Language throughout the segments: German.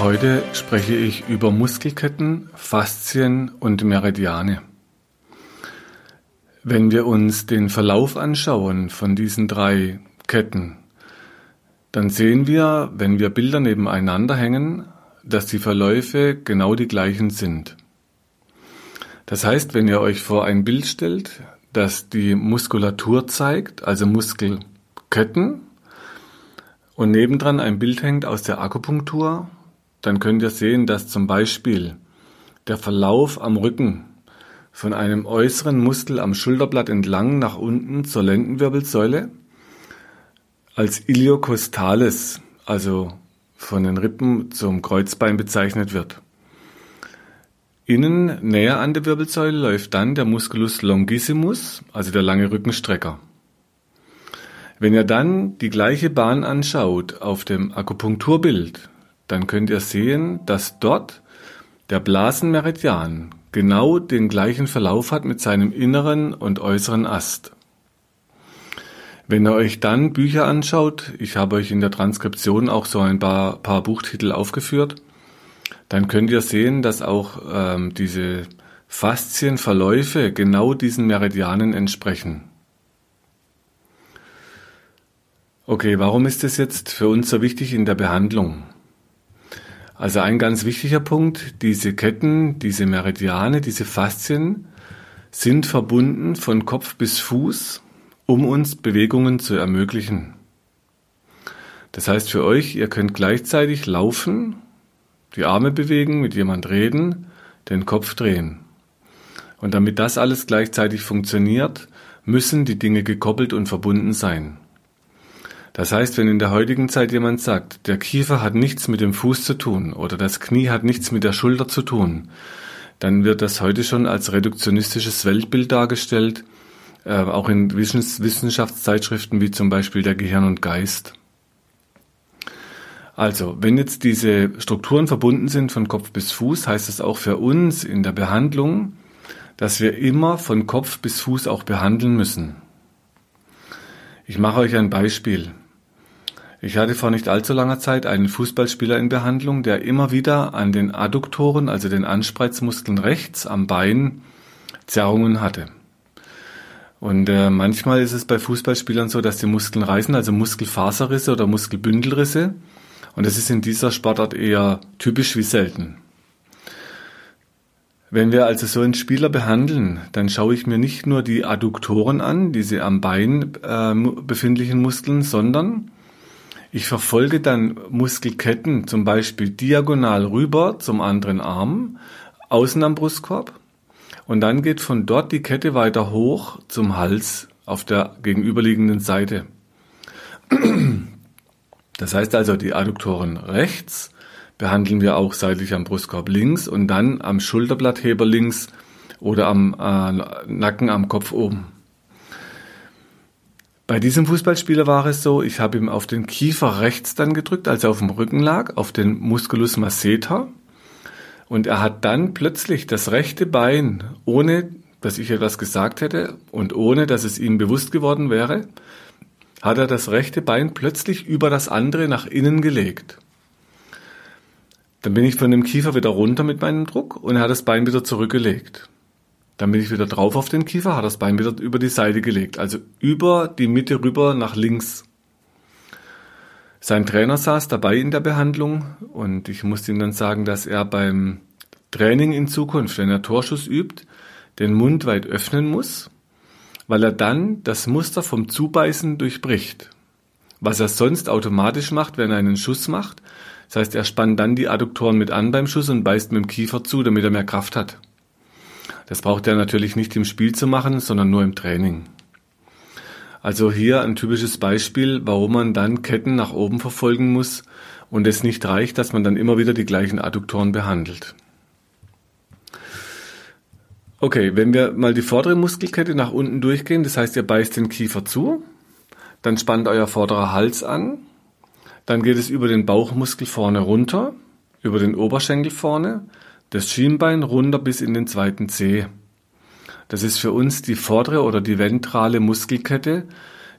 Heute spreche ich über Muskelketten, Faszien und Meridiane. Wenn wir uns den Verlauf anschauen von diesen drei Ketten, dann sehen wir, wenn wir Bilder nebeneinander hängen, dass die Verläufe genau die gleichen sind. Das heißt, wenn ihr euch vor ein Bild stellt, das die Muskulatur zeigt, also Muskelketten, und nebendran ein Bild hängt aus der Akupunktur, dann könnt ihr sehen, dass zum Beispiel der Verlauf am Rücken von einem äußeren Muskel am Schulterblatt entlang nach unten zur Lendenwirbelsäule als Iliocostales, also von den Rippen zum Kreuzbein bezeichnet wird. Innen näher an der Wirbelsäule läuft dann der Musculus longissimus, also der lange Rückenstrecker. Wenn ihr dann die gleiche Bahn anschaut auf dem Akupunkturbild, dann könnt ihr sehen, dass dort der Blasenmeridian genau den gleichen Verlauf hat mit seinem inneren und äußeren Ast. Wenn ihr euch dann Bücher anschaut, ich habe euch in der Transkription auch so ein paar, paar Buchtitel aufgeführt, dann könnt ihr sehen, dass auch ähm, diese Faszienverläufe genau diesen Meridianen entsprechen. Okay, warum ist es jetzt für uns so wichtig in der Behandlung? Also ein ganz wichtiger Punkt, diese Ketten, diese Meridiane, diese Faszien sind verbunden von Kopf bis Fuß, um uns Bewegungen zu ermöglichen. Das heißt für euch, ihr könnt gleichzeitig laufen, die Arme bewegen, mit jemand reden, den Kopf drehen. Und damit das alles gleichzeitig funktioniert, müssen die Dinge gekoppelt und verbunden sein. Das heißt, wenn in der heutigen Zeit jemand sagt, der Kiefer hat nichts mit dem Fuß zu tun oder das Knie hat nichts mit der Schulter zu tun, dann wird das heute schon als reduktionistisches Weltbild dargestellt, äh, auch in Wissenschaftszeitschriften wie zum Beispiel der Gehirn und Geist. Also, wenn jetzt diese Strukturen verbunden sind von Kopf bis Fuß, heißt es auch für uns in der Behandlung, dass wir immer von Kopf bis Fuß auch behandeln müssen. Ich mache euch ein Beispiel. Ich hatte vor nicht allzu langer Zeit einen Fußballspieler in Behandlung, der immer wieder an den Adduktoren, also den Anspreizmuskeln rechts am Bein, Zerrungen hatte. Und äh, manchmal ist es bei Fußballspielern so, dass die Muskeln reißen, also Muskelfaserrisse oder Muskelbündelrisse. Und das ist in dieser Sportart eher typisch wie selten. Wenn wir also so einen Spieler behandeln, dann schaue ich mir nicht nur die Adduktoren an, diese am Bein äh, befindlichen Muskeln, sondern ich verfolge dann Muskelketten zum Beispiel diagonal rüber zum anderen Arm, außen am Brustkorb und dann geht von dort die Kette weiter hoch zum Hals auf der gegenüberliegenden Seite. Das heißt also, die Adduktoren rechts behandeln wir auch seitlich am Brustkorb links und dann am Schulterblattheber links oder am äh, Nacken am Kopf oben. Bei diesem Fußballspieler war es so, ich habe ihm auf den Kiefer rechts dann gedrückt, als er auf dem Rücken lag, auf den Musculus masseter. Und er hat dann plötzlich das rechte Bein, ohne dass ich etwas gesagt hätte und ohne dass es ihm bewusst geworden wäre, hat er das rechte Bein plötzlich über das andere nach innen gelegt. Dann bin ich von dem Kiefer wieder runter mit meinem Druck und er hat das Bein wieder zurückgelegt. Dann bin ich wieder drauf auf den Kiefer, hat das Bein wieder über die Seite gelegt, also über die Mitte rüber nach links. Sein Trainer saß dabei in der Behandlung und ich musste ihm dann sagen, dass er beim Training in Zukunft, wenn er Torschuss übt, den Mund weit öffnen muss, weil er dann das Muster vom Zubeißen durchbricht. Was er sonst automatisch macht, wenn er einen Schuss macht. Das heißt, er spannt dann die Adduktoren mit an beim Schuss und beißt mit dem Kiefer zu, damit er mehr Kraft hat. Das braucht er natürlich nicht im Spiel zu machen, sondern nur im Training. Also hier ein typisches Beispiel, warum man dann Ketten nach oben verfolgen muss und es nicht reicht, dass man dann immer wieder die gleichen Adduktoren behandelt. Okay, wenn wir mal die vordere Muskelkette nach unten durchgehen, das heißt, ihr beißt den Kiefer zu, dann spannt euer vorderer Hals an, dann geht es über den Bauchmuskel vorne runter, über den Oberschenkel vorne, das Schienbein runter bis in den zweiten Zeh. Das ist für uns die vordere oder die ventrale Muskelkette,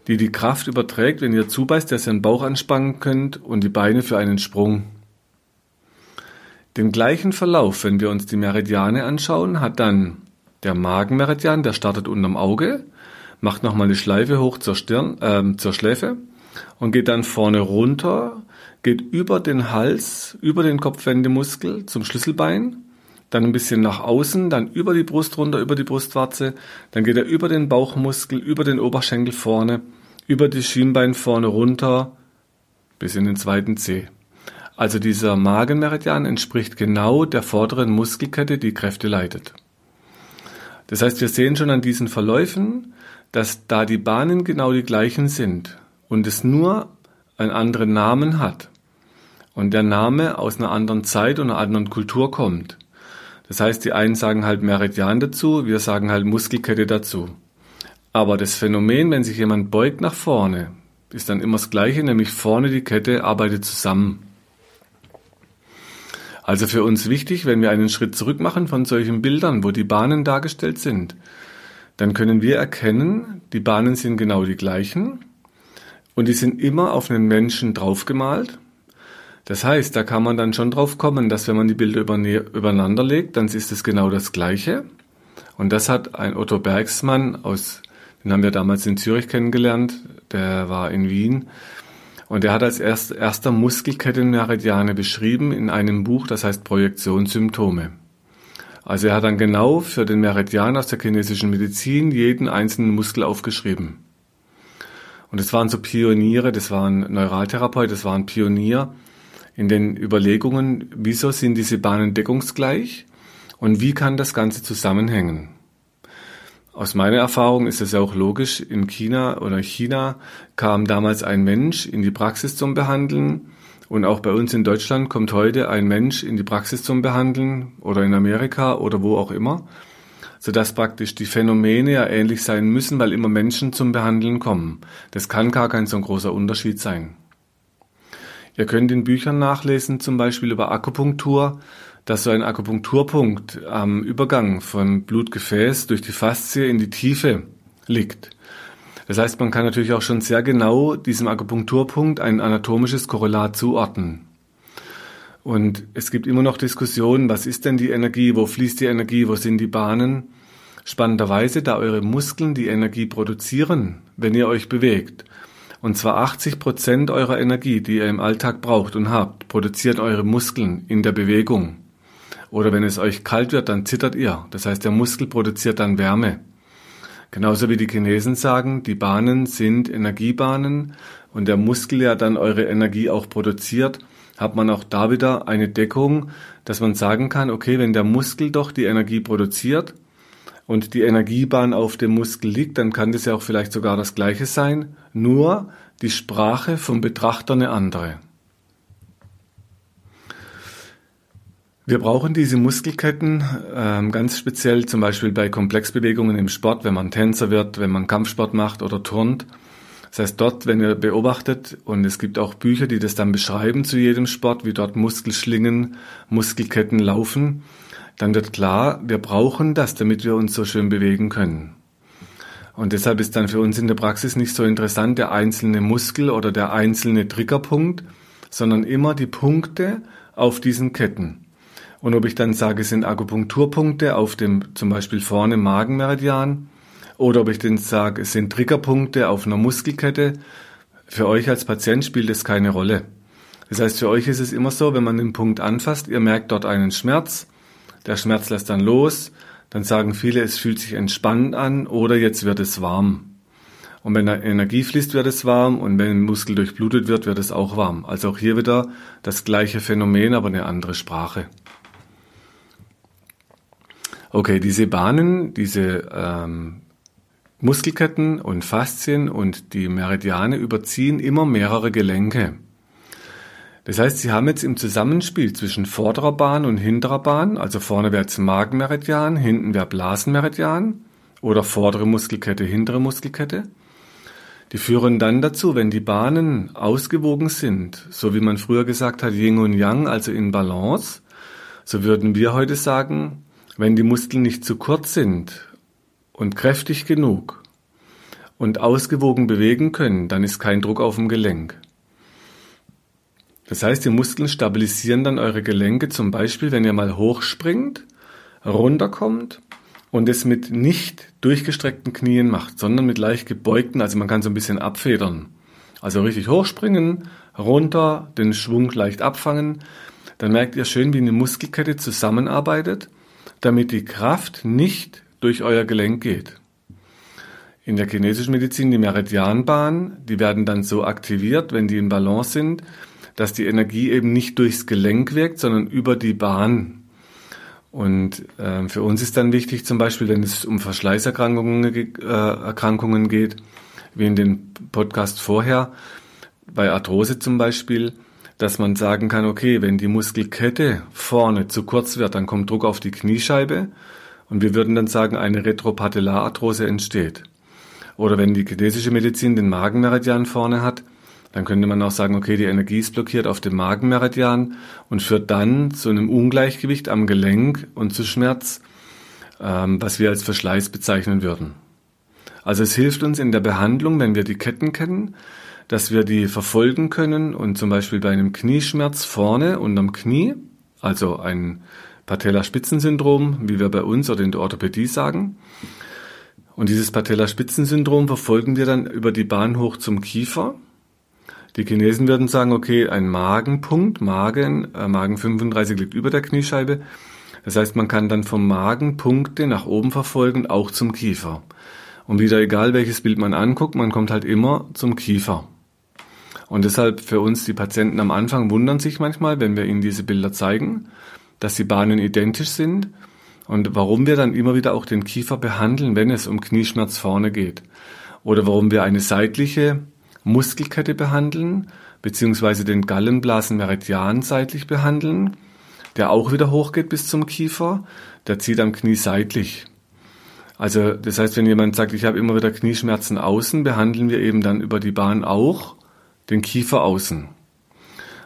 die die Kraft überträgt, wenn ihr zubeißt, dass ihr den Bauch anspannen könnt und die Beine für einen Sprung. Den gleichen Verlauf, wenn wir uns die Meridiane anschauen, hat dann der Magenmeridian, der startet unterm Auge, macht nochmal eine Schleife hoch zur Stirn, äh, zur Schläfe und geht dann vorne runter, geht über den Hals, über den Kopfwendemuskel zum Schlüsselbein, dann ein bisschen nach außen, dann über die Brust runter, über die Brustwarze, dann geht er über den Bauchmuskel, über den Oberschenkel vorne über die Schienbein vorne runter bis in den zweiten Zeh. Also dieser Magenmeridian entspricht genau der vorderen Muskelkette, die Kräfte leitet. Das heißt, wir sehen schon an diesen Verläufen, dass da die Bahnen genau die gleichen sind und es nur einen anderen Namen hat und der Name aus einer anderen Zeit und einer anderen Kultur kommt. Das heißt, die einen sagen halt Meridian dazu, wir sagen halt Muskelkette dazu. Aber das Phänomen, wenn sich jemand beugt nach vorne, ist dann immer das Gleiche, nämlich vorne die Kette arbeitet zusammen. Also für uns wichtig, wenn wir einen Schritt zurück machen von solchen Bildern, wo die Bahnen dargestellt sind, dann können wir erkennen, die Bahnen sind genau die gleichen und die sind immer auf einen Menschen draufgemalt. Das heißt, da kann man dann schon drauf kommen, dass wenn man die Bilder übereinander legt, dann ist es genau das Gleiche. Und das hat ein Otto Bergsmann aus den haben wir damals in Zürich kennengelernt. Der war in Wien. Und er hat als erst, erster Muskelkettenmeridiane beschrieben in einem Buch, das heißt Projektionssymptome. Also er hat dann genau für den Meridian aus der chinesischen Medizin jeden einzelnen Muskel aufgeschrieben. Und es waren so Pioniere, das waren Neuraltherapeut, das waren Pionier in den Überlegungen, wieso sind diese Bahnen deckungsgleich und wie kann das Ganze zusammenhängen. Aus meiner Erfahrung ist es ja auch logisch, in China oder China kam damals ein Mensch in die Praxis zum Behandeln und auch bei uns in Deutschland kommt heute ein Mensch in die Praxis zum Behandeln oder in Amerika oder wo auch immer, sodass praktisch die Phänomene ja ähnlich sein müssen, weil immer Menschen zum Behandeln kommen. Das kann gar kein so großer Unterschied sein. Ihr könnt in Büchern nachlesen, zum Beispiel über Akupunktur, dass so ein Akupunkturpunkt am Übergang vom Blutgefäß durch die Faszie in die Tiefe liegt. Das heißt, man kann natürlich auch schon sehr genau diesem Akupunkturpunkt ein anatomisches Korrelat zuordnen. Und es gibt immer noch Diskussionen, was ist denn die Energie, wo fließt die Energie, wo sind die Bahnen? Spannenderweise, da eure Muskeln die Energie produzieren, wenn ihr euch bewegt, und zwar 80 Prozent eurer Energie, die ihr im Alltag braucht und habt, produziert eure Muskeln in der Bewegung. Oder wenn es euch kalt wird, dann zittert ihr. Das heißt, der Muskel produziert dann Wärme. Genauso wie die Chinesen sagen, die Bahnen sind Energiebahnen und der Muskel ja dann eure Energie auch produziert, hat man auch da wieder eine Deckung, dass man sagen kann, okay, wenn der Muskel doch die Energie produziert und die Energiebahn auf dem Muskel liegt, dann kann das ja auch vielleicht sogar das gleiche sein, nur die Sprache vom Betrachter eine andere. Wir brauchen diese Muskelketten ähm, ganz speziell zum Beispiel bei Komplexbewegungen im Sport, wenn man Tänzer wird, wenn man Kampfsport macht oder turnt. Das heißt, dort, wenn ihr beobachtet, und es gibt auch Bücher, die das dann beschreiben zu jedem Sport, wie dort Muskelschlingen, Muskelketten laufen, dann wird klar, wir brauchen das, damit wir uns so schön bewegen können. Und deshalb ist dann für uns in der Praxis nicht so interessant der einzelne Muskel oder der einzelne Triggerpunkt, sondern immer die Punkte auf diesen Ketten. Und ob ich dann sage, es sind Akupunkturpunkte auf dem zum Beispiel vorne Magenmeridian oder ob ich dann sage, es sind Triggerpunkte auf einer Muskelkette, für euch als Patient spielt es keine Rolle. Das heißt, für euch ist es immer so, wenn man den Punkt anfasst, ihr merkt dort einen Schmerz, der Schmerz lässt dann los, dann sagen viele, es fühlt sich entspannt an oder jetzt wird es warm. Und wenn Energie fließt, wird es warm und wenn Muskel durchblutet wird, wird es auch warm. Also auch hier wieder das gleiche Phänomen, aber eine andere Sprache. Okay, diese Bahnen, diese ähm, Muskelketten und Faszien und die Meridiane überziehen immer mehrere Gelenke. Das heißt, Sie haben jetzt im Zusammenspiel zwischen vorderer Bahn und hinterer Bahn, also vorne wäre jetzt Magenmeridian, hinten wäre Blasenmeridian oder vordere Muskelkette, hintere Muskelkette. Die führen dann dazu, wenn die Bahnen ausgewogen sind, so wie man früher gesagt hat, Yin und Yang, also in Balance, so würden wir heute sagen, wenn die Muskeln nicht zu kurz sind und kräftig genug und ausgewogen bewegen können, dann ist kein Druck auf dem Gelenk. Das heißt, die Muskeln stabilisieren dann eure Gelenke, zum Beispiel, wenn ihr mal hochspringt, runterkommt und es mit nicht durchgestreckten Knien macht, sondern mit leicht gebeugten, also man kann so ein bisschen abfedern. Also richtig hochspringen, runter, den Schwung leicht abfangen. Dann merkt ihr schön, wie eine Muskelkette zusammenarbeitet, damit die Kraft nicht durch euer Gelenk geht. In der chinesischen Medizin die Meridianbahn, die werden dann so aktiviert, wenn die in Balance sind, dass die Energie eben nicht durchs Gelenk wirkt, sondern über die Bahn. Und äh, für uns ist dann wichtig, zum Beispiel, wenn es um Verschleißerkrankungen äh, Erkrankungen geht, wie in dem Podcast vorher, bei Arthrose zum Beispiel, dass man sagen kann, okay, wenn die Muskelkette vorne zu kurz wird, dann kommt Druck auf die Kniescheibe und wir würden dann sagen, eine Retropatellararthrose entsteht. Oder wenn die chinesische Medizin den Magenmeridian vorne hat, dann könnte man auch sagen, okay, die Energie ist blockiert auf dem Magenmeridian und führt dann zu einem Ungleichgewicht am Gelenk und zu Schmerz, ähm, was wir als Verschleiß bezeichnen würden. Also es hilft uns in der Behandlung, wenn wir die Ketten kennen, dass wir die verfolgen können und zum Beispiel bei einem Knieschmerz vorne unterm Knie, also ein Patellaspitzensyndrom, wie wir bei uns oder in der Orthopädie sagen, und dieses Patellaspitzensyndrom verfolgen wir dann über die Bahn hoch zum Kiefer die Chinesen würden sagen, okay, ein Magenpunkt, Magen, äh, Magen 35 liegt über der Kniescheibe. Das heißt, man kann dann vom Magen Punkte nach oben verfolgen, auch zum Kiefer. Und wieder egal, welches Bild man anguckt, man kommt halt immer zum Kiefer. Und deshalb für uns die Patienten am Anfang wundern sich manchmal, wenn wir ihnen diese Bilder zeigen, dass die Bahnen identisch sind und warum wir dann immer wieder auch den Kiefer behandeln, wenn es um Knieschmerz vorne geht. Oder warum wir eine seitliche Muskelkette behandeln, beziehungsweise den Gallenblasenmeridian seitlich behandeln, der auch wieder hochgeht bis zum Kiefer, der zieht am Knie seitlich. Also das heißt, wenn jemand sagt, ich habe immer wieder Knieschmerzen außen, behandeln wir eben dann über die Bahn auch den Kiefer außen.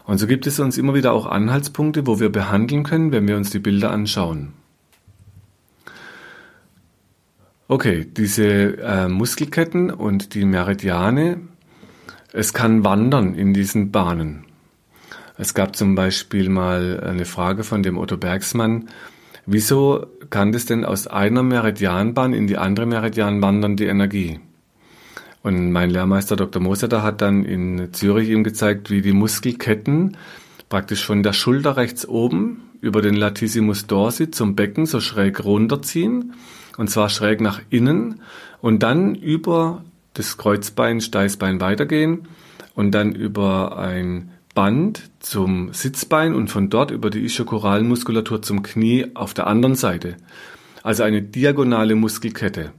Und so gibt es uns immer wieder auch Anhaltspunkte, wo wir behandeln können, wenn wir uns die Bilder anschauen. Okay, diese äh, Muskelketten und die Meridiane es kann wandern in diesen Bahnen. Es gab zum Beispiel mal eine Frage von dem Otto Bergsmann, wieso kann das denn aus einer Meridianbahn in die andere Meridian wandern, die Energie? Und mein Lehrmeister Dr. Moseter hat dann in Zürich ihm gezeigt, wie die Muskelketten praktisch von der Schulter rechts oben über den Latissimus dorsi zum Becken so schräg runterziehen, und zwar schräg nach innen und dann über das Kreuzbein, Steißbein weitergehen und dann über ein Band zum Sitzbein und von dort über die Ischokoralmuskulatur zum Knie auf der anderen Seite. Also eine diagonale Muskelkette.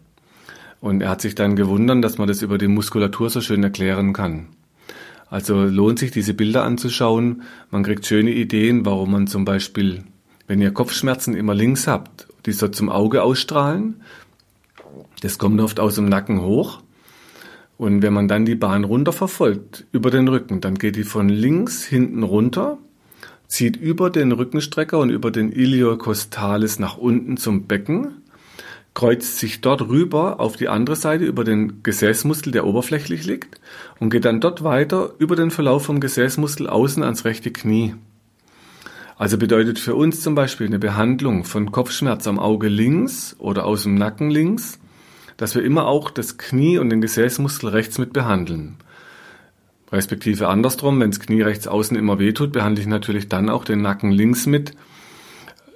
Und er hat sich dann gewundert, dass man das über die Muskulatur so schön erklären kann. Also lohnt sich diese Bilder anzuschauen. Man kriegt schöne Ideen, warum man zum Beispiel, wenn ihr Kopfschmerzen immer links habt, die so zum Auge ausstrahlen, das kommt oft aus dem Nacken hoch und wenn man dann die Bahn runter verfolgt, über den Rücken, dann geht die von links hinten runter, zieht über den Rückenstrecker und über den Iliocostalis nach unten zum Becken, kreuzt sich dort rüber auf die andere Seite über den Gesäßmuskel, der oberflächlich liegt, und geht dann dort weiter über den Verlauf vom Gesäßmuskel außen ans rechte Knie. Also bedeutet für uns zum Beispiel eine Behandlung von Kopfschmerz am Auge links oder aus dem Nacken links dass wir immer auch das Knie und den Gesäßmuskel rechts mit behandeln. Respektive andersrum, wenn das Knie rechts außen immer wehtut, behandle ich natürlich dann auch den Nacken links mit,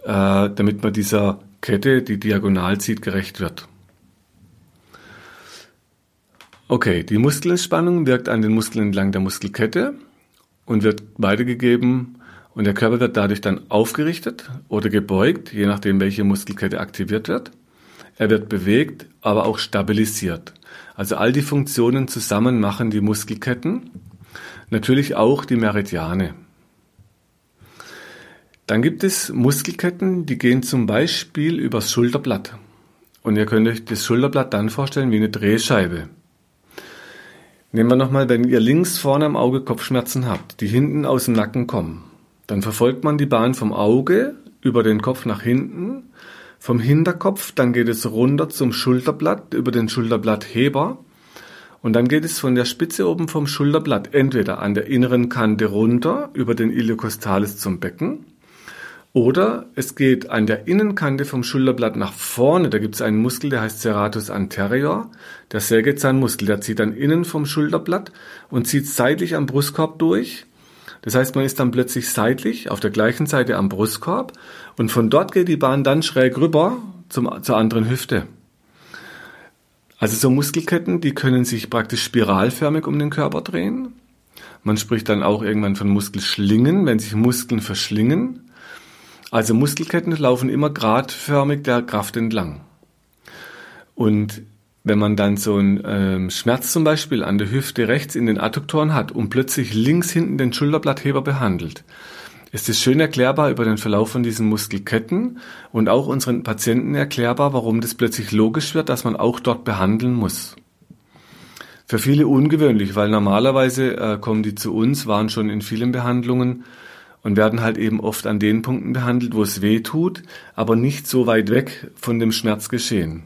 äh, damit man dieser Kette, die diagonal zieht, gerecht wird. Okay, die Muskelspannung wirkt an den Muskeln entlang der Muskelkette und wird weitergegeben und der Körper wird dadurch dann aufgerichtet oder gebeugt, je nachdem welche Muskelkette aktiviert wird. Er wird bewegt, aber auch stabilisiert. Also all die Funktionen zusammen machen die Muskelketten. Natürlich auch die Meridiane. Dann gibt es Muskelketten, die gehen zum Beispiel übers Schulterblatt. Und ihr könnt euch das Schulterblatt dann vorstellen wie eine Drehscheibe. Nehmen wir nochmal, wenn ihr links vorne am Auge Kopfschmerzen habt, die hinten aus dem Nacken kommen, dann verfolgt man die Bahn vom Auge über den Kopf nach hinten, vom Hinterkopf, dann geht es runter zum Schulterblatt über den Schulterblattheber und dann geht es von der Spitze oben vom Schulterblatt entweder an der inneren Kante runter über den Iliocostalis zum Becken oder es geht an der Innenkante vom Schulterblatt nach vorne. Da gibt es einen Muskel, der heißt Serratus anterior, der Sägezahnmuskel. Der zieht dann innen vom Schulterblatt und zieht seitlich am Brustkorb durch. Das heißt, man ist dann plötzlich seitlich auf der gleichen Seite am Brustkorb und von dort geht die Bahn dann schräg rüber zum, zur anderen Hüfte. Also so Muskelketten, die können sich praktisch spiralförmig um den Körper drehen. Man spricht dann auch irgendwann von Muskelschlingen, wenn sich Muskeln verschlingen. Also Muskelketten laufen immer gradförmig der Kraft entlang. Und wenn man dann so einen ähm, Schmerz zum Beispiel an der Hüfte rechts in den Adduktoren hat und plötzlich links hinten den Schulterblattheber behandelt, ist es schön erklärbar über den Verlauf von diesen Muskelketten und auch unseren Patienten erklärbar, warum das plötzlich logisch wird, dass man auch dort behandeln muss. Für viele ungewöhnlich, weil normalerweise äh, kommen die zu uns, waren schon in vielen Behandlungen und werden halt eben oft an den Punkten behandelt, wo es weh tut, aber nicht so weit weg von dem Schmerzgeschehen.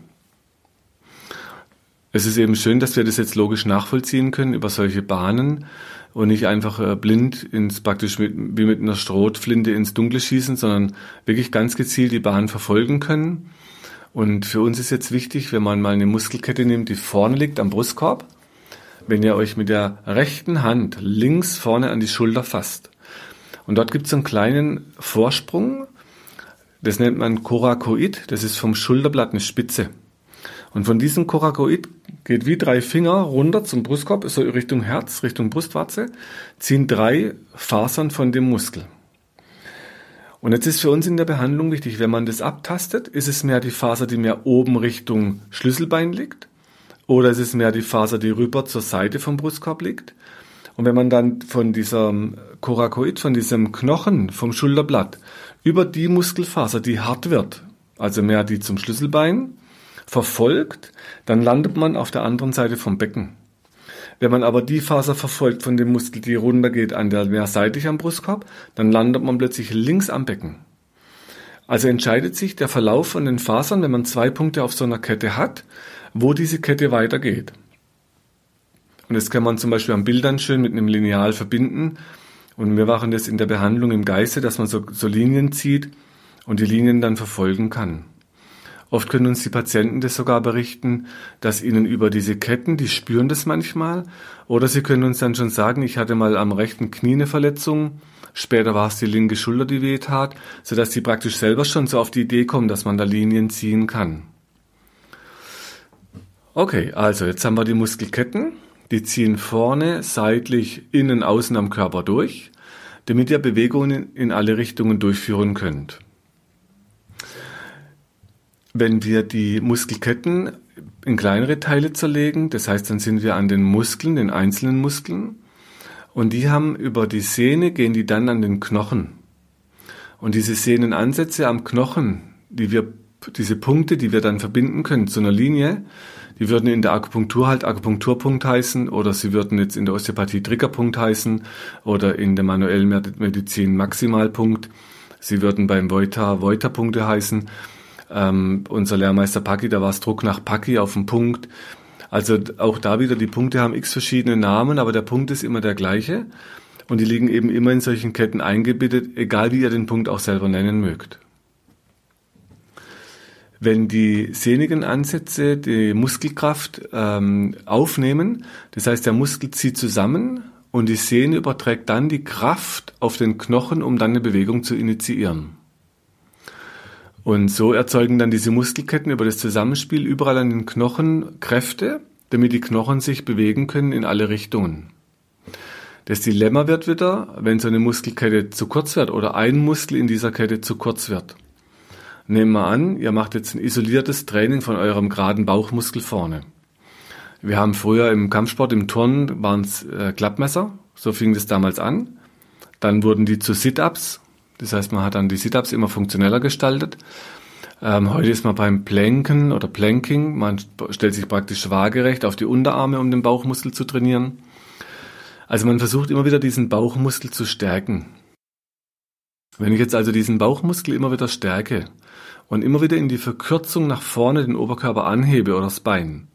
Es ist eben schön, dass wir das jetzt logisch nachvollziehen können über solche Bahnen und nicht einfach äh, blind ins praktisch mit, wie mit einer Strohflinte ins Dunkle schießen, sondern wirklich ganz gezielt die Bahn verfolgen können. Und für uns ist jetzt wichtig, wenn man mal eine Muskelkette nimmt, die vorne liegt am Brustkorb, wenn ihr euch mit der rechten Hand links vorne an die Schulter fasst und dort gibt es einen kleinen Vorsprung, das nennt man Korakoid, das ist vom Schulterblatt eine Spitze. Und von diesem Korakoid geht wie drei Finger runter zum Brustkorb, so Richtung Herz, Richtung Brustwarze, ziehen drei Fasern von dem Muskel. Und jetzt ist für uns in der Behandlung wichtig, wenn man das abtastet, ist es mehr die Faser, die mehr oben Richtung Schlüsselbein liegt, oder ist es mehr die Faser, die rüber zur Seite vom Brustkorb liegt, und wenn man dann von diesem Korakoid, von diesem Knochen vom Schulterblatt über die Muskelfaser, die hart wird, also mehr die zum Schlüsselbein, verfolgt, dann landet man auf der anderen Seite vom Becken. Wenn man aber die Faser verfolgt von dem Muskel, die runtergeht an der mehr seitlich am Brustkorb, dann landet man plötzlich links am Becken. Also entscheidet sich der Verlauf von den Fasern, wenn man zwei Punkte auf so einer Kette hat, wo diese Kette weitergeht. Und das kann man zum Beispiel an Bildern schön mit einem Lineal verbinden. Und wir machen das in der Behandlung im Geiste, dass man so, so Linien zieht und die Linien dann verfolgen kann. Oft können uns die Patienten das sogar berichten, dass ihnen über diese Ketten, die spüren das manchmal, oder sie können uns dann schon sagen, ich hatte mal am rechten Knie eine Verletzung, später war es die linke Schulter, die weh tat, sodass sie praktisch selber schon so auf die Idee kommen, dass man da Linien ziehen kann. Okay, also jetzt haben wir die Muskelketten. Die ziehen vorne, seitlich, innen, außen am Körper durch, damit ihr Bewegungen in alle Richtungen durchführen könnt. Wenn wir die Muskelketten in kleinere Teile zerlegen, das heißt, dann sind wir an den Muskeln, den einzelnen Muskeln, und die haben über die Sehne, gehen die dann an den Knochen. Und diese Sehnenansätze am Knochen, die wir, diese Punkte, die wir dann verbinden können zu einer Linie, die würden in der Akupunktur halt Akupunkturpunkt heißen oder sie würden jetzt in der Osteopathie Triggerpunkt heißen oder in der manuellen Medizin Maximalpunkt. Sie würden beim Voita Voita-Punkte heißen. Ähm, unser Lehrmeister Paki, da war es Druck nach Paki auf den Punkt. Also auch da wieder, die Punkte haben x verschiedene Namen, aber der Punkt ist immer der gleiche. Und die liegen eben immer in solchen Ketten eingebettet, egal wie ihr den Punkt auch selber nennen mögt. Wenn die sehnigen Ansätze die Muskelkraft ähm, aufnehmen, das heißt der Muskel zieht zusammen und die Sehne überträgt dann die Kraft auf den Knochen, um dann eine Bewegung zu initiieren. Und so erzeugen dann diese Muskelketten über das Zusammenspiel überall an den Knochen Kräfte, damit die Knochen sich bewegen können in alle Richtungen. Das Dilemma wird wieder, wenn so eine Muskelkette zu kurz wird oder ein Muskel in dieser Kette zu kurz wird. Nehmen wir an, ihr macht jetzt ein isoliertes Training von eurem geraden Bauchmuskel vorne. Wir haben früher im Kampfsport, im Turnen, waren es äh, Klappmesser, so fing das damals an. Dann wurden die zu Sit-Ups, Das heißt, man hat dann die Sit-Ups immer funktioneller gestaltet. Ähm, heute ist man beim Planken oder Planking. Man stellt sich praktisch waagerecht auf die Unterarme, um den Bauchmuskel zu trainieren. Also man versucht immer wieder diesen Bauchmuskel zu stärken. Wenn ich jetzt also diesen Bauchmuskel immer wieder stärke und immer wieder in die Verkürzung nach vorne den Oberkörper anhebe oder das Bein,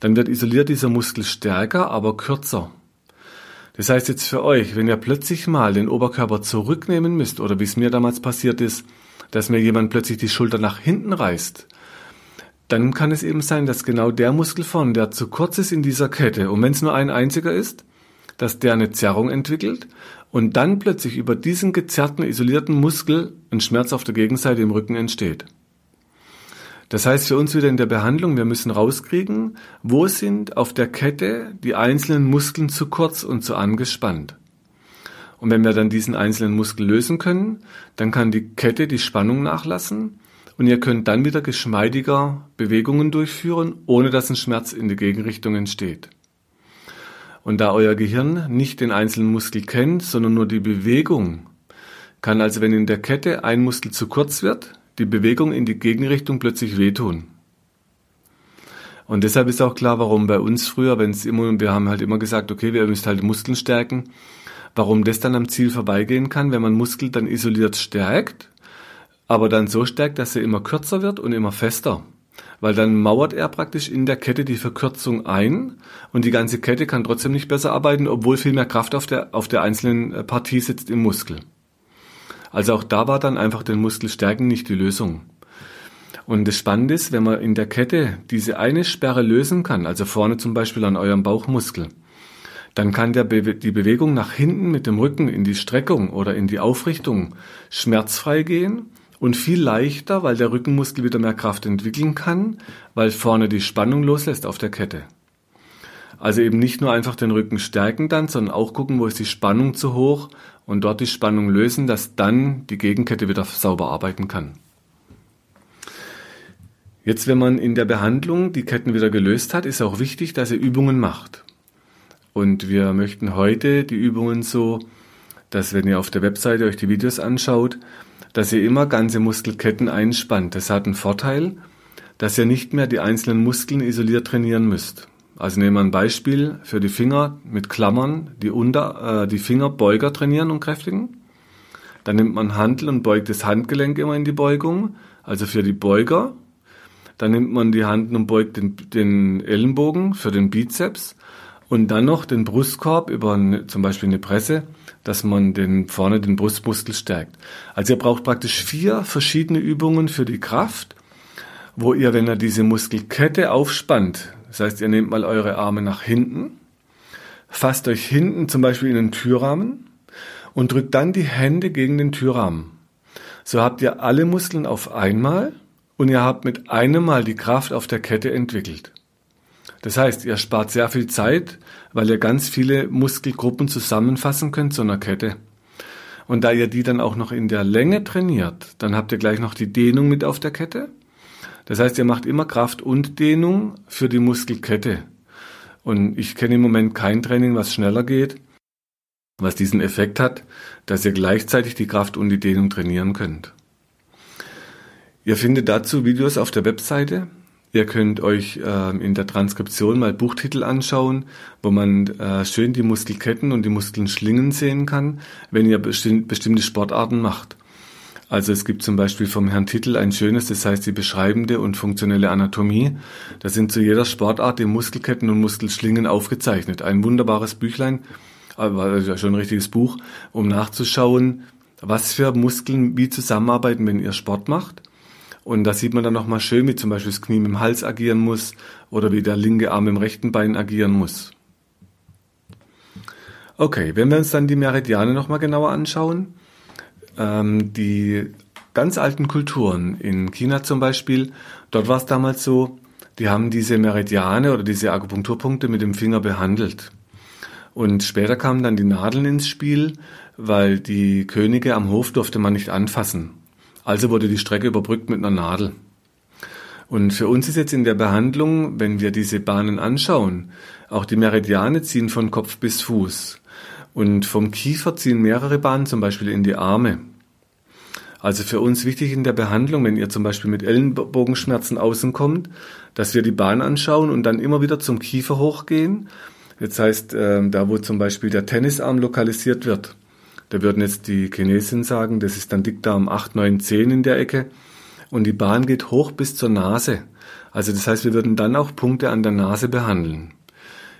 dann wird isoliert dieser Muskel stärker, aber kürzer. Das heißt jetzt für euch, wenn ihr plötzlich mal den Oberkörper zurücknehmen müsst, oder wie es mir damals passiert ist, dass mir jemand plötzlich die Schulter nach hinten reißt, dann kann es eben sein, dass genau der Muskel vorne, der zu kurz ist in dieser Kette, und wenn es nur ein einziger ist, dass der eine Zerrung entwickelt und dann plötzlich über diesen gezerrten, isolierten Muskel ein Schmerz auf der Gegenseite im Rücken entsteht. Das heißt für uns wieder in der Behandlung, wir müssen rauskriegen, wo sind auf der Kette die einzelnen Muskeln zu kurz und zu angespannt. Und wenn wir dann diesen einzelnen Muskel lösen können, dann kann die Kette die Spannung nachlassen und ihr könnt dann wieder geschmeidiger Bewegungen durchführen, ohne dass ein Schmerz in die Gegenrichtung entsteht. Und da euer Gehirn nicht den einzelnen Muskel kennt, sondern nur die Bewegung, kann also, wenn in der Kette ein Muskel zu kurz wird, die Bewegung in die Gegenrichtung plötzlich wehtun. Und deshalb ist auch klar, warum bei uns früher, wenn es immer, wir haben halt immer gesagt, okay, wir müssen halt Muskeln stärken, warum das dann am Ziel vorbeigehen kann, wenn man Muskel dann isoliert stärkt, aber dann so stärkt, dass er immer kürzer wird und immer fester weil dann mauert er praktisch in der Kette die Verkürzung ein und die ganze Kette kann trotzdem nicht besser arbeiten, obwohl viel mehr Kraft auf der, auf der einzelnen äh, Partie sitzt im Muskel. Also auch da war dann einfach den Muskel stärken nicht die Lösung. Und das Spannende ist, wenn man in der Kette diese eine Sperre lösen kann, also vorne zum Beispiel an eurem Bauchmuskel, dann kann der Be die Bewegung nach hinten mit dem Rücken in die Streckung oder in die Aufrichtung schmerzfrei gehen und viel leichter, weil der Rückenmuskel wieder mehr Kraft entwickeln kann, weil vorne die Spannung loslässt auf der Kette. Also eben nicht nur einfach den Rücken stärken dann, sondern auch gucken, wo ist die Spannung zu hoch und dort die Spannung lösen, dass dann die Gegenkette wieder sauber arbeiten kann. Jetzt, wenn man in der Behandlung die Ketten wieder gelöst hat, ist auch wichtig, dass ihr Übungen macht. Und wir möchten heute die Übungen so, dass wenn ihr auf der Webseite euch die Videos anschaut, dass ihr immer ganze Muskelketten einspannt. Das hat einen Vorteil, dass ihr nicht mehr die einzelnen Muskeln isoliert trainieren müsst. Also nehmen wir ein Beispiel für die Finger mit Klammern, die unter äh, die Fingerbeuger trainieren und kräftigen. Dann nimmt man Handel und beugt das Handgelenk immer in die Beugung, also für die Beuger. Dann nimmt man die Hand und beugt den, den Ellenbogen für den Bizeps und dann noch den Brustkorb über eine, zum Beispiel eine Presse dass man den, vorne den Brustmuskel stärkt. Also ihr braucht praktisch vier verschiedene Übungen für die Kraft, wo ihr, wenn ihr diese Muskelkette aufspannt, das heißt, ihr nehmt mal eure Arme nach hinten, fasst euch hinten zum Beispiel in den Türrahmen und drückt dann die Hände gegen den Türrahmen. So habt ihr alle Muskeln auf einmal und ihr habt mit einem Mal die Kraft auf der Kette entwickelt. Das heißt, ihr spart sehr viel Zeit, weil ihr ganz viele Muskelgruppen zusammenfassen könnt zu einer Kette. Und da ihr die dann auch noch in der Länge trainiert, dann habt ihr gleich noch die Dehnung mit auf der Kette. Das heißt, ihr macht immer Kraft und Dehnung für die Muskelkette. Und ich kenne im Moment kein Training, was schneller geht, was diesen Effekt hat, dass ihr gleichzeitig die Kraft und die Dehnung trainieren könnt. Ihr findet dazu Videos auf der Webseite. Ihr könnt euch äh, in der Transkription mal Buchtitel anschauen, wo man äh, schön die Muskelketten und die Muskeln schlingen sehen kann, wenn ihr besti bestimmte Sportarten macht. Also es gibt zum Beispiel vom Herrn Titel ein schönes, das heißt die beschreibende und funktionelle Anatomie. Da sind zu jeder Sportart die Muskelketten und Muskelschlingen aufgezeichnet. Ein wunderbares Büchlein, aber schon ein richtiges Buch, um nachzuschauen, was für Muskeln wie zusammenarbeiten, wenn ihr Sport macht und da sieht man dann nochmal schön, wie zum Beispiel das Knie mit dem Hals agieren muss oder wie der linke Arm im rechten Bein agieren muss. Okay, wenn wir uns dann die Meridiane nochmal genauer anschauen, ähm, die ganz alten Kulturen, in China zum Beispiel, dort war es damals so, die haben diese Meridiane oder diese Akupunkturpunkte mit dem Finger behandelt. Und später kamen dann die Nadeln ins Spiel, weil die Könige am Hof durfte man nicht anfassen. Also wurde die Strecke überbrückt mit einer Nadel. Und für uns ist jetzt in der Behandlung, wenn wir diese Bahnen anschauen, auch die Meridiane ziehen von Kopf bis Fuß. Und vom Kiefer ziehen mehrere Bahnen zum Beispiel in die Arme. Also für uns wichtig in der Behandlung, wenn ihr zum Beispiel mit Ellenbogenschmerzen außen kommt, dass wir die Bahn anschauen und dann immer wieder zum Kiefer hochgehen. Jetzt heißt, äh, da wo zum Beispiel der Tennisarm lokalisiert wird, da würden jetzt die Chinesen sagen, das ist dann Dickdarm 8, 9, 10 in der Ecke. Und die Bahn geht hoch bis zur Nase. Also das heißt, wir würden dann auch Punkte an der Nase behandeln.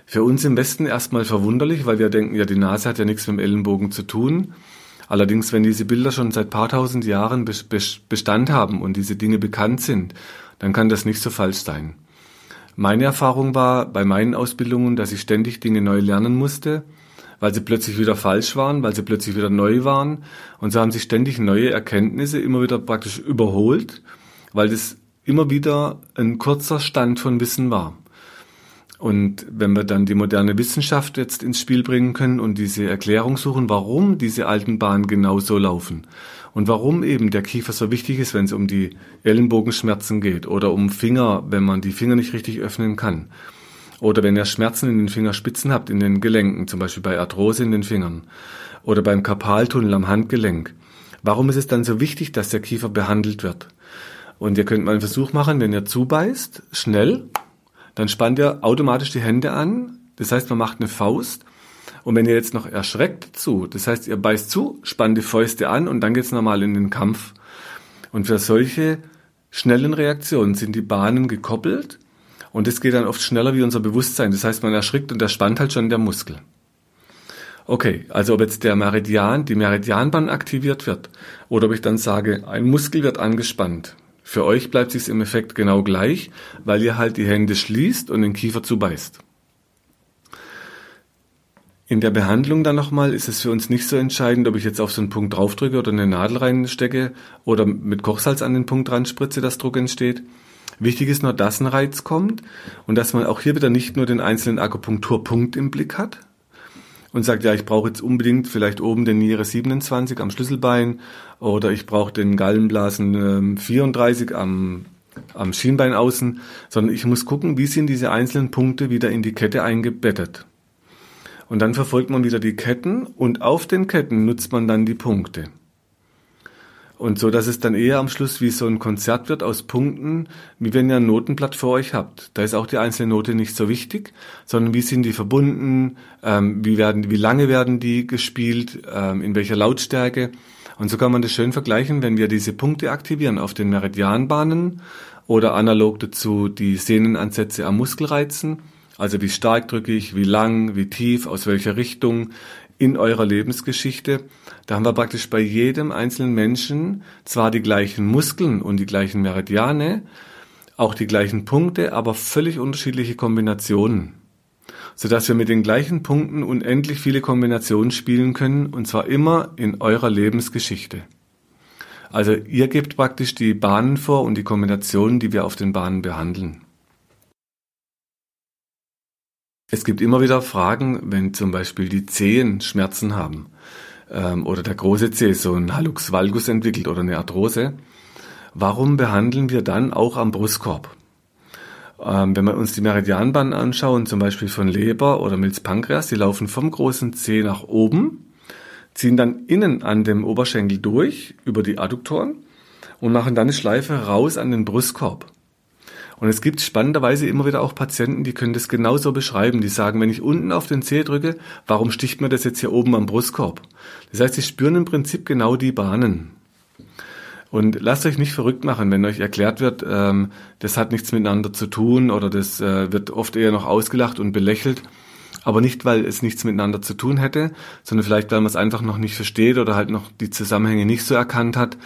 Für uns im Westen erstmal verwunderlich, weil wir denken, ja, die Nase hat ja nichts mit dem Ellenbogen zu tun. Allerdings, wenn diese Bilder schon seit paar tausend Jahren Bestand haben und diese Dinge bekannt sind, dann kann das nicht so falsch sein. Meine Erfahrung war bei meinen Ausbildungen, dass ich ständig Dinge neu lernen musste, weil sie plötzlich wieder falsch waren, weil sie plötzlich wieder neu waren. Und so haben sich ständig neue Erkenntnisse immer wieder praktisch überholt, weil das immer wieder ein kurzer Stand von Wissen war. Und wenn wir dann die moderne Wissenschaft jetzt ins Spiel bringen können und diese Erklärung suchen, warum diese alten Bahnen genau so laufen und warum eben der Kiefer so wichtig ist, wenn es um die Ellenbogenschmerzen geht oder um Finger, wenn man die Finger nicht richtig öffnen kann. Oder wenn ihr Schmerzen in den Fingerspitzen habt, in den Gelenken, zum Beispiel bei Arthrose in den Fingern oder beim Karpaltunnel am Handgelenk. Warum ist es dann so wichtig, dass der Kiefer behandelt wird? Und ihr könnt mal einen Versuch machen, wenn ihr zubeißt, schnell dann spannt ihr automatisch die Hände an. Das heißt, man macht eine Faust. Und wenn ihr jetzt noch erschreckt zu, das heißt, ihr beißt zu, spannt die Fäuste an und dann geht's normal in den Kampf. Und für solche schnellen Reaktionen sind die Bahnen gekoppelt und es geht dann oft schneller wie unser Bewusstsein. Das heißt, man erschrickt und erspannt halt schon der Muskel. Okay, also ob jetzt der Meridian, die Meridianbahn aktiviert wird oder ob ich dann sage, ein Muskel wird angespannt, für euch bleibt sich's im Effekt genau gleich, weil ihr halt die Hände schließt und den Kiefer zubeißt. In der Behandlung dann nochmal ist es für uns nicht so entscheidend, ob ich jetzt auf so einen Punkt draufdrücke oder eine Nadel reinstecke oder mit Kochsalz an den Punkt dran spritze, dass Druck entsteht. Wichtig ist nur, dass ein Reiz kommt und dass man auch hier wieder nicht nur den einzelnen Akupunkturpunkt im Blick hat, und sagt, ja, ich brauche jetzt unbedingt vielleicht oben den Niere 27 am Schlüsselbein oder ich brauche den Gallenblasen 34 ähm, am, am Schienbein außen, sondern ich muss gucken, wie sind diese einzelnen Punkte wieder in die Kette eingebettet. Und dann verfolgt man wieder die Ketten und auf den Ketten nutzt man dann die Punkte. Und so, dass es dann eher am Schluss wie so ein Konzert wird aus Punkten, wie wenn ihr ein Notenblatt vor euch habt. Da ist auch die einzelne Note nicht so wichtig, sondern wie sind die verbunden, ähm, wie werden, wie lange werden die gespielt, ähm, in welcher Lautstärke. Und so kann man das schön vergleichen, wenn wir diese Punkte aktivieren auf den Meridianbahnen oder analog dazu die Sehnenansätze am Muskelreizen. Also wie stark drücke ich, wie lang, wie tief, aus welcher Richtung, in eurer Lebensgeschichte. Da haben wir praktisch bei jedem einzelnen Menschen zwar die gleichen Muskeln und die gleichen Meridiane, auch die gleichen Punkte, aber völlig unterschiedliche Kombinationen. Sodass wir mit den gleichen Punkten unendlich viele Kombinationen spielen können, und zwar immer in eurer Lebensgeschichte. Also ihr gebt praktisch die Bahnen vor und die Kombinationen, die wir auf den Bahnen behandeln. Es gibt immer wieder Fragen, wenn zum Beispiel die Zehen Schmerzen haben ähm, oder der große Zeh so ein Hallux valgus entwickelt oder eine Arthrose. Warum behandeln wir dann auch am Brustkorb? Ähm, wenn wir uns die Meridianbahnen anschauen, zum Beispiel von Leber oder Milz-Pankreas, die laufen vom großen Zeh nach oben, ziehen dann innen an dem Oberschenkel durch über die Adduktoren und machen dann eine Schleife raus an den Brustkorb. Und es gibt spannenderweise immer wieder auch Patienten, die können das genauso beschreiben. Die sagen, wenn ich unten auf den Zeh drücke, warum sticht mir das jetzt hier oben am Brustkorb? Das heißt, sie spüren im Prinzip genau die Bahnen. Und lasst euch nicht verrückt machen, wenn euch erklärt wird, ähm, das hat nichts miteinander zu tun oder das äh, wird oft eher noch ausgelacht und belächelt. Aber nicht, weil es nichts miteinander zu tun hätte, sondern vielleicht, weil man es einfach noch nicht versteht oder halt noch die Zusammenhänge nicht so erkannt hat.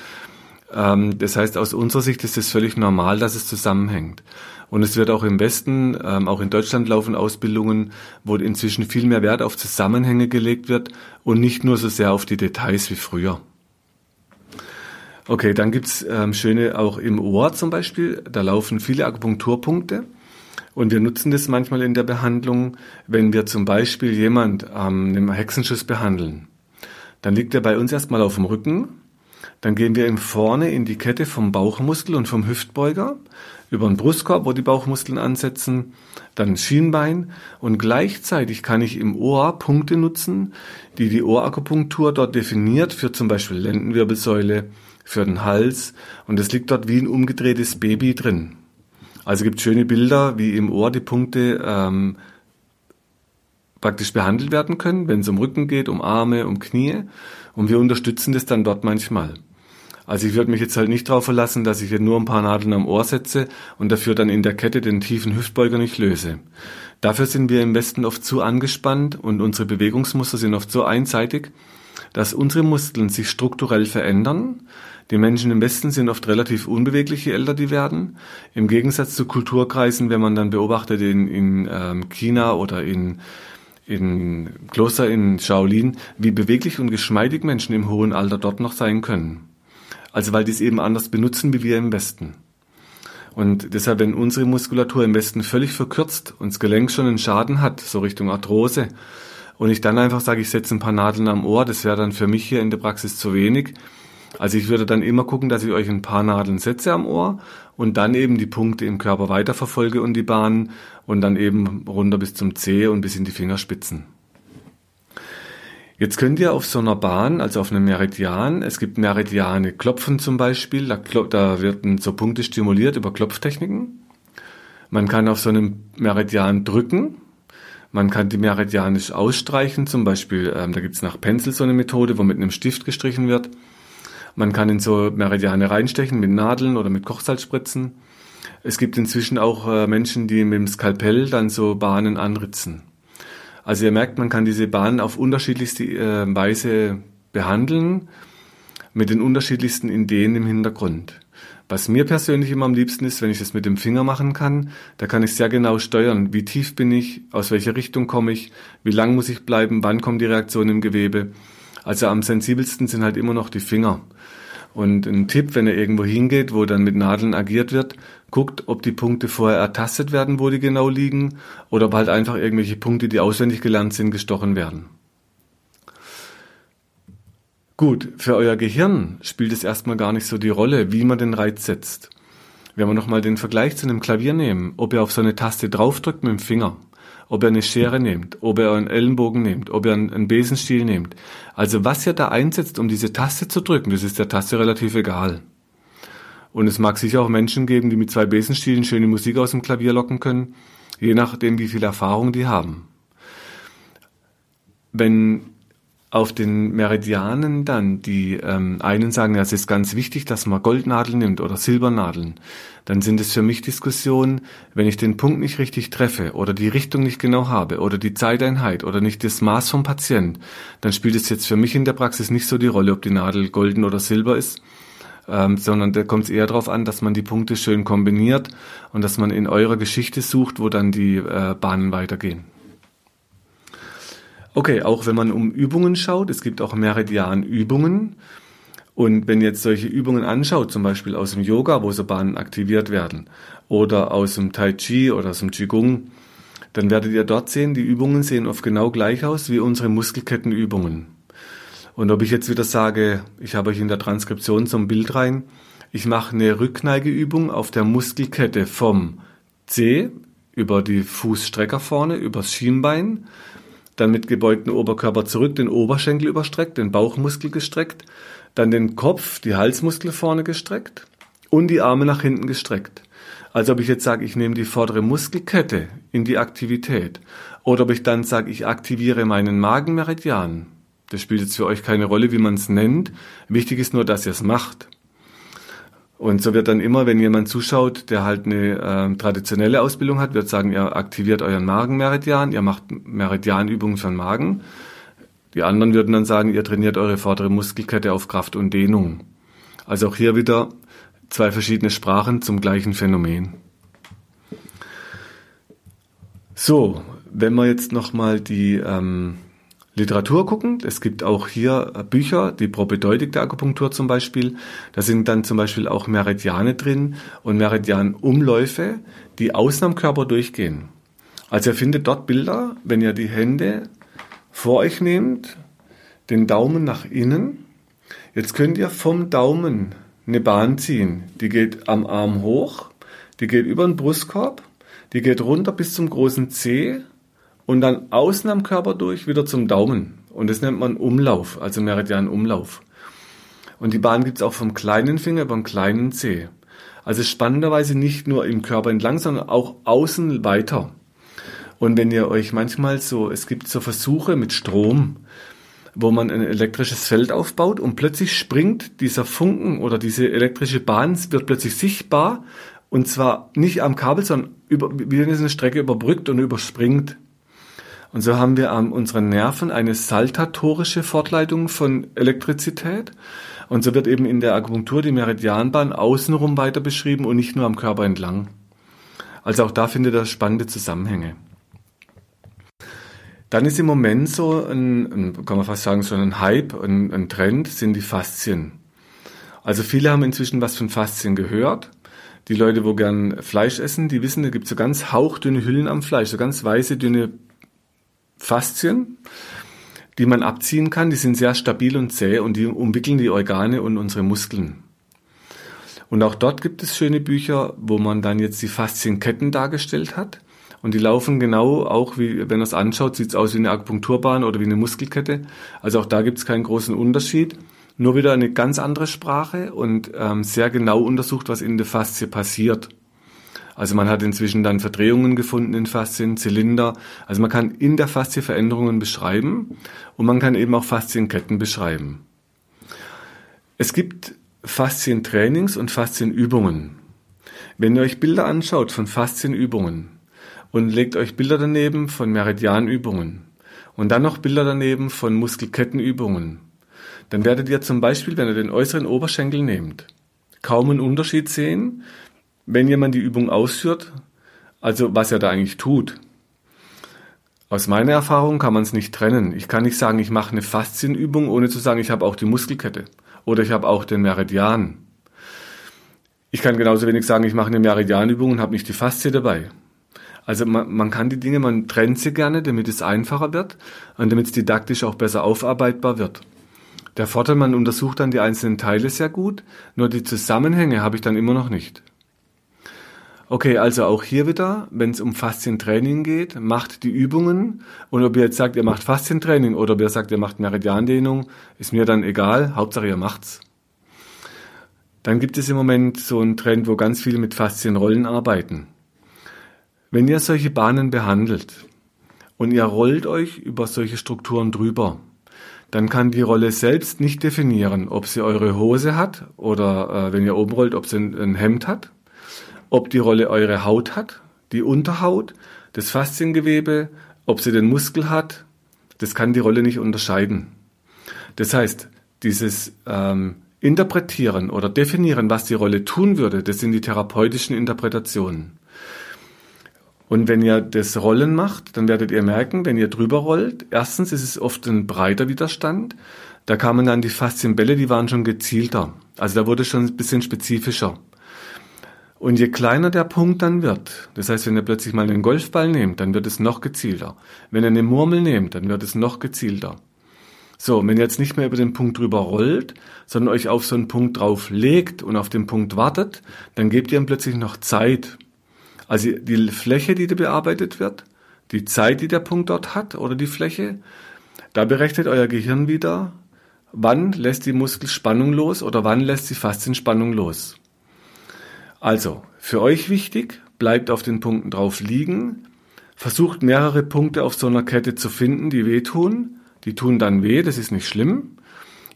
Ähm, das heißt, aus unserer Sicht ist es völlig normal, dass es zusammenhängt. Und es wird auch im Westen, ähm, auch in Deutschland laufen Ausbildungen, wo inzwischen viel mehr Wert auf Zusammenhänge gelegt wird und nicht nur so sehr auf die Details wie früher. Okay, dann gibt's ähm, schöne auch im Ohr zum Beispiel. Da laufen viele Akupunkturpunkte. Und wir nutzen das manchmal in der Behandlung, wenn wir zum Beispiel jemand ähm, einem Hexenschuss behandeln. Dann liegt er bei uns erstmal auf dem Rücken dann gehen wir vorne in die Kette vom Bauchmuskel und vom Hüftbeuger, über den Brustkorb, wo die Bauchmuskeln ansetzen, dann Schienbein und gleichzeitig kann ich im Ohr Punkte nutzen, die die Ohrakupunktur dort definiert für zum Beispiel Lendenwirbelsäule, für den Hals und es liegt dort wie ein umgedrehtes Baby drin. Also gibt schöne Bilder, wie im Ohr die Punkte ähm, praktisch behandelt werden können, wenn es um Rücken geht, um Arme, um Knie. Und wir unterstützen das dann dort manchmal. Also ich würde mich jetzt halt nicht darauf verlassen, dass ich hier nur ein paar Nadeln am Ohr setze und dafür dann in der Kette den tiefen Hüftbeuger nicht löse. Dafür sind wir im Westen oft zu angespannt und unsere Bewegungsmuster sind oft so einseitig, dass unsere Muskeln sich strukturell verändern. Die Menschen im Westen sind oft relativ unbeweglich, je älter die werden. Im Gegensatz zu Kulturkreisen, wenn man dann beobachtet in, in ähm, China oder in in Kloster in Shaolin, wie beweglich und geschmeidig Menschen im hohen Alter dort noch sein können. Also weil die es eben anders benutzen wie wir im Westen. Und deshalb, wenn unsere Muskulatur im Westen völlig verkürzt und das Gelenk schon einen Schaden hat, so Richtung Arthrose, und ich dann einfach sage, ich setze ein paar Nadeln am Ohr, das wäre dann für mich hier in der Praxis zu wenig. Also ich würde dann immer gucken, dass ich euch ein paar Nadeln setze am Ohr und dann eben die Punkte im Körper weiterverfolge und die Bahnen und dann eben runter bis zum Zeh und bis in die Fingerspitzen. Jetzt könnt ihr auf so einer Bahn, also auf einem Meridian, es gibt Meridiane Klopfen zum Beispiel, da, da werden so Punkte stimuliert über Klopftechniken. Man kann auf so einem Meridian drücken, man kann die meridianisch ausstreichen, zum Beispiel, ähm, da gibt's nach Pencil so eine Methode, wo mit einem Stift gestrichen wird. Man kann in so Meridiane reinstechen mit Nadeln oder mit Kochsalzspritzen. Es gibt inzwischen auch äh, Menschen, die mit dem Skalpell dann so Bahnen anritzen. Also ihr merkt, man kann diese Bahnen auf unterschiedlichste äh, Weise behandeln, mit den unterschiedlichsten Ideen im Hintergrund. Was mir persönlich immer am liebsten ist, wenn ich das mit dem Finger machen kann, da kann ich sehr genau steuern, wie tief bin ich, aus welcher Richtung komme ich, wie lang muss ich bleiben, wann kommt die Reaktion im Gewebe. Also am sensibelsten sind halt immer noch die Finger. Und ein Tipp, wenn ihr irgendwo hingeht, wo dann mit Nadeln agiert wird, guckt, ob die Punkte vorher ertastet werden, wo die genau liegen, oder ob halt einfach irgendwelche Punkte, die auswendig gelernt sind, gestochen werden. Gut, für euer Gehirn spielt es erstmal gar nicht so die Rolle, wie man den Reiz setzt. Wenn wir nochmal den Vergleich zu einem Klavier nehmen, ob ihr auf so eine Taste draufdrückt mit dem Finger ob er eine Schere nehmt, ob er einen Ellenbogen nehmt, ob er einen Besenstiel nehmt. Also was ihr da einsetzt, um diese Taste zu drücken, das ist der Taste relativ egal. Und es mag sicher auch Menschen geben, die mit zwei Besenstielen schöne Musik aus dem Klavier locken können, je nachdem, wie viel Erfahrung die haben. Wenn auf den Meridianen dann die ähm, einen sagen, ja, es ist ganz wichtig, dass man Goldnadeln nimmt oder Silbernadeln, dann sind es für mich Diskussionen, wenn ich den Punkt nicht richtig treffe oder die Richtung nicht genau habe oder die Zeiteinheit oder nicht das Maß vom Patient, dann spielt es jetzt für mich in der Praxis nicht so die Rolle, ob die Nadel golden oder silber ist, ähm, sondern da kommt es eher darauf an, dass man die Punkte schön kombiniert und dass man in eurer Geschichte sucht, wo dann die äh, Bahnen weitergehen. Okay, auch wenn man um Übungen schaut, es gibt auch Meridian-Übungen. Und wenn jetzt solche Übungen anschaut, zum Beispiel aus dem Yoga, wo so Bahnen aktiviert werden, oder aus dem Tai Chi oder aus dem Qigong, dann werdet ihr dort sehen, die Übungen sehen oft genau gleich aus wie unsere Muskelkettenübungen. Und ob ich jetzt wieder sage, ich habe euch in der Transkription zum Bild rein, ich mache eine Rückneigeübung auf der Muskelkette vom C über die Fußstrecker vorne, übers Schienbein, dann mit gebeugtem Oberkörper zurück, den Oberschenkel überstreckt, den Bauchmuskel gestreckt, dann den Kopf, die Halsmuskel vorne gestreckt und die Arme nach hinten gestreckt. Also ob ich jetzt sage, ich nehme die vordere Muskelkette in die Aktivität oder ob ich dann sage, ich aktiviere meinen Magenmeridian. Das spielt jetzt für euch keine Rolle, wie man es nennt. Wichtig ist nur, dass ihr es macht. Und so wird dann immer, wenn jemand zuschaut, der halt eine äh, traditionelle Ausbildung hat, wird sagen, ihr aktiviert euren Magenmeridian, ihr macht Meridianübungen für den Magen. Die anderen würden dann sagen, ihr trainiert eure vordere Muskelkette auf Kraft und Dehnung. Also auch hier wieder zwei verschiedene Sprachen zum gleichen Phänomen. So, wenn wir jetzt nochmal die ähm, Literatur gucken. Es gibt auch hier Bücher, die Propedeutik der Akupunktur zum Beispiel. Da sind dann zum Beispiel auch Meridiane drin und Meridianumläufe, die außen am Körper durchgehen. Also ihr findet dort Bilder, wenn ihr die Hände vor euch nehmt, den Daumen nach innen. Jetzt könnt ihr vom Daumen eine Bahn ziehen. Die geht am Arm hoch, die geht über den Brustkorb, die geht runter bis zum großen Zeh und dann außen am Körper durch wieder zum Daumen. Und das nennt man Umlauf, also Meridianumlauf. Und die Bahn gibt's auch vom kleinen Finger beim kleinen Zeh. Also spannenderweise nicht nur im Körper entlang, sondern auch außen weiter. Und wenn ihr euch manchmal so, es gibt so Versuche mit Strom, wo man ein elektrisches Feld aufbaut und plötzlich springt dieser Funken oder diese elektrische Bahn wird plötzlich sichtbar und zwar nicht am Kabel, sondern über, wie eine Strecke überbrückt und überspringt. Und so haben wir an unseren Nerven eine saltatorische Fortleitung von Elektrizität. Und so wird eben in der Akupunktur die Meridianbahn außenrum weiter beschrieben und nicht nur am Körper entlang. Also auch da findet er spannende Zusammenhänge. Dann ist im Moment so ein, ein kann man fast sagen, so ein Hype, ein, ein Trend, sind die Faszien. Also viele haben inzwischen was von Faszien gehört. Die Leute, wo gern Fleisch essen, die wissen, da gibt es so ganz hauchdünne Hüllen am Fleisch, so ganz weiße, dünne Faszien, die man abziehen kann. Die sind sehr stabil und zäh und die umwickeln die Organe und unsere Muskeln. Und auch dort gibt es schöne Bücher, wo man dann jetzt die Faszienketten dargestellt hat. Und die laufen genau auch, wie wenn man es anschaut, sieht es aus wie eine Akupunkturbahn oder wie eine Muskelkette. Also auch da gibt es keinen großen Unterschied. Nur wieder eine ganz andere Sprache und ähm, sehr genau untersucht, was in der Faszie passiert. Also man hat inzwischen dann Verdrehungen gefunden in Faszien, Zylinder. Also man kann in der Faszie Veränderungen beschreiben und man kann eben auch Faszienketten beschreiben. Es gibt Faszientrainings und Faszienübungen. Wenn ihr euch Bilder anschaut von Faszienübungen, und legt euch Bilder daneben von Meridianübungen und dann noch Bilder daneben von Muskelkettenübungen. Dann werdet ihr zum Beispiel, wenn ihr den äußeren Oberschenkel nehmt, kaum einen Unterschied sehen, wenn jemand die Übung ausführt, also was er da eigentlich tut. Aus meiner Erfahrung kann man es nicht trennen. Ich kann nicht sagen, ich mache eine Faszienübung, ohne zu sagen, ich habe auch die Muskelkette oder ich habe auch den Meridian. Ich kann genauso wenig sagen, ich mache eine Meridianübung und habe nicht die Faszie dabei. Also man, man kann die Dinge, man trennt sie gerne, damit es einfacher wird und damit es didaktisch auch besser aufarbeitbar wird. Der Vorteil, man untersucht dann die einzelnen Teile sehr gut, nur die Zusammenhänge habe ich dann immer noch nicht. Okay, also auch hier wieder, wenn es um Faszientraining geht, macht die Übungen und ob ihr jetzt sagt, ihr macht Faszientraining oder ob ihr sagt, ihr macht Meridiandehnung, ist mir dann egal, Hauptsache ihr macht's. Dann gibt es im Moment so einen Trend, wo ganz viele mit Faszienrollen arbeiten. Wenn ihr solche Bahnen behandelt und ihr rollt euch über solche Strukturen drüber, dann kann die Rolle selbst nicht definieren, ob sie eure Hose hat oder äh, wenn ihr oben rollt, ob sie ein, ein Hemd hat, ob die Rolle eure Haut hat, die Unterhaut, das Fasziengewebe, ob sie den Muskel hat, das kann die Rolle nicht unterscheiden. Das heißt, dieses ähm, Interpretieren oder Definieren, was die Rolle tun würde, das sind die therapeutischen Interpretationen. Und wenn ihr das Rollen macht, dann werdet ihr merken, wenn ihr drüber rollt, erstens ist es oft ein breiter Widerstand. Da kamen dann die Faszienbälle, die waren schon gezielter. Also da wurde schon ein bisschen spezifischer. Und je kleiner der Punkt dann wird, das heißt, wenn ihr plötzlich mal einen Golfball nehmt, dann wird es noch gezielter. Wenn ihr eine Murmel nehmt, dann wird es noch gezielter. So, wenn ihr jetzt nicht mehr über den Punkt drüber rollt, sondern euch auf so einen Punkt drauf legt und auf den Punkt wartet, dann gebt ihr ihm plötzlich noch Zeit. Also die Fläche, die da bearbeitet wird, die Zeit, die der Punkt dort hat oder die Fläche, da berechnet euer Gehirn wieder, wann lässt die Muskelspannung los oder wann lässt die Faszienspannung los. Also, für euch wichtig, bleibt auf den Punkten drauf liegen, versucht mehrere Punkte auf so einer Kette zu finden, die wehtun. Die tun dann weh, das ist nicht schlimm.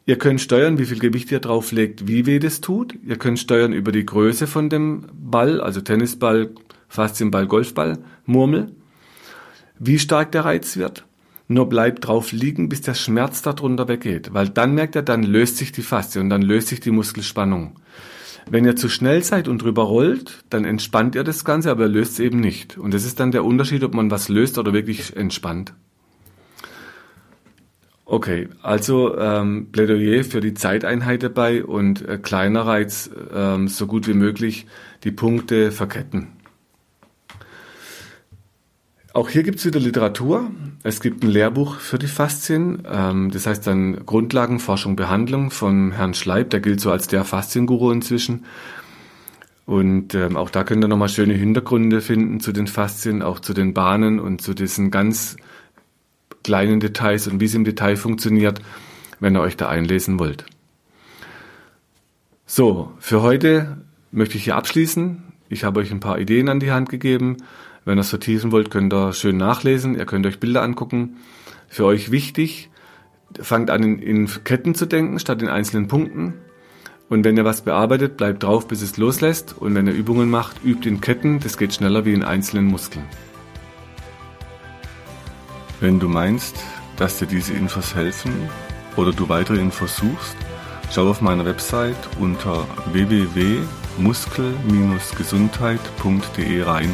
Ihr könnt steuern, wie viel Gewicht ihr drauflegt, wie weh das tut. Ihr könnt steuern über die Größe von dem Ball, also Tennisball, Faszienball, Golfball, Murmel, wie stark der Reiz wird. Nur bleibt drauf liegen, bis der Schmerz darunter weggeht, weil dann merkt er, dann löst sich die Faszie und dann löst sich die Muskelspannung. Wenn ihr zu schnell seid und drüber rollt, dann entspannt ihr das Ganze, aber er löst es eben nicht. Und das ist dann der Unterschied, ob man was löst oder wirklich entspannt. Okay, also ähm, Plädoyer für die Zeiteinheit dabei und äh, kleiner Reiz ähm, so gut wie möglich die Punkte verketten. Auch hier gibt es wieder Literatur. Es gibt ein Lehrbuch für die Faszien, ähm, das heißt dann Grundlagenforschung, Behandlung von Herrn Schleib, der gilt so als der Faszienguru inzwischen. Und ähm, auch da könnt ihr nochmal schöne Hintergründe finden zu den Faszien, auch zu den Bahnen und zu diesen ganz kleinen Details und wie es im Detail funktioniert, wenn ihr euch da einlesen wollt. So, für heute möchte ich hier abschließen. Ich habe euch ein paar Ideen an die Hand gegeben. Wenn ihr es vertiefen wollt, könnt ihr schön nachlesen. Ihr könnt euch Bilder angucken. Für euch wichtig, fangt an in, in Ketten zu denken statt in einzelnen Punkten. Und wenn ihr was bearbeitet, bleibt drauf, bis es loslässt. Und wenn ihr Übungen macht, übt in Ketten. Das geht schneller wie in einzelnen Muskeln. Wenn du meinst, dass dir diese Infos helfen oder du weitere Infos suchst, schau auf meiner Website unter www.muskel-gesundheit.de rein.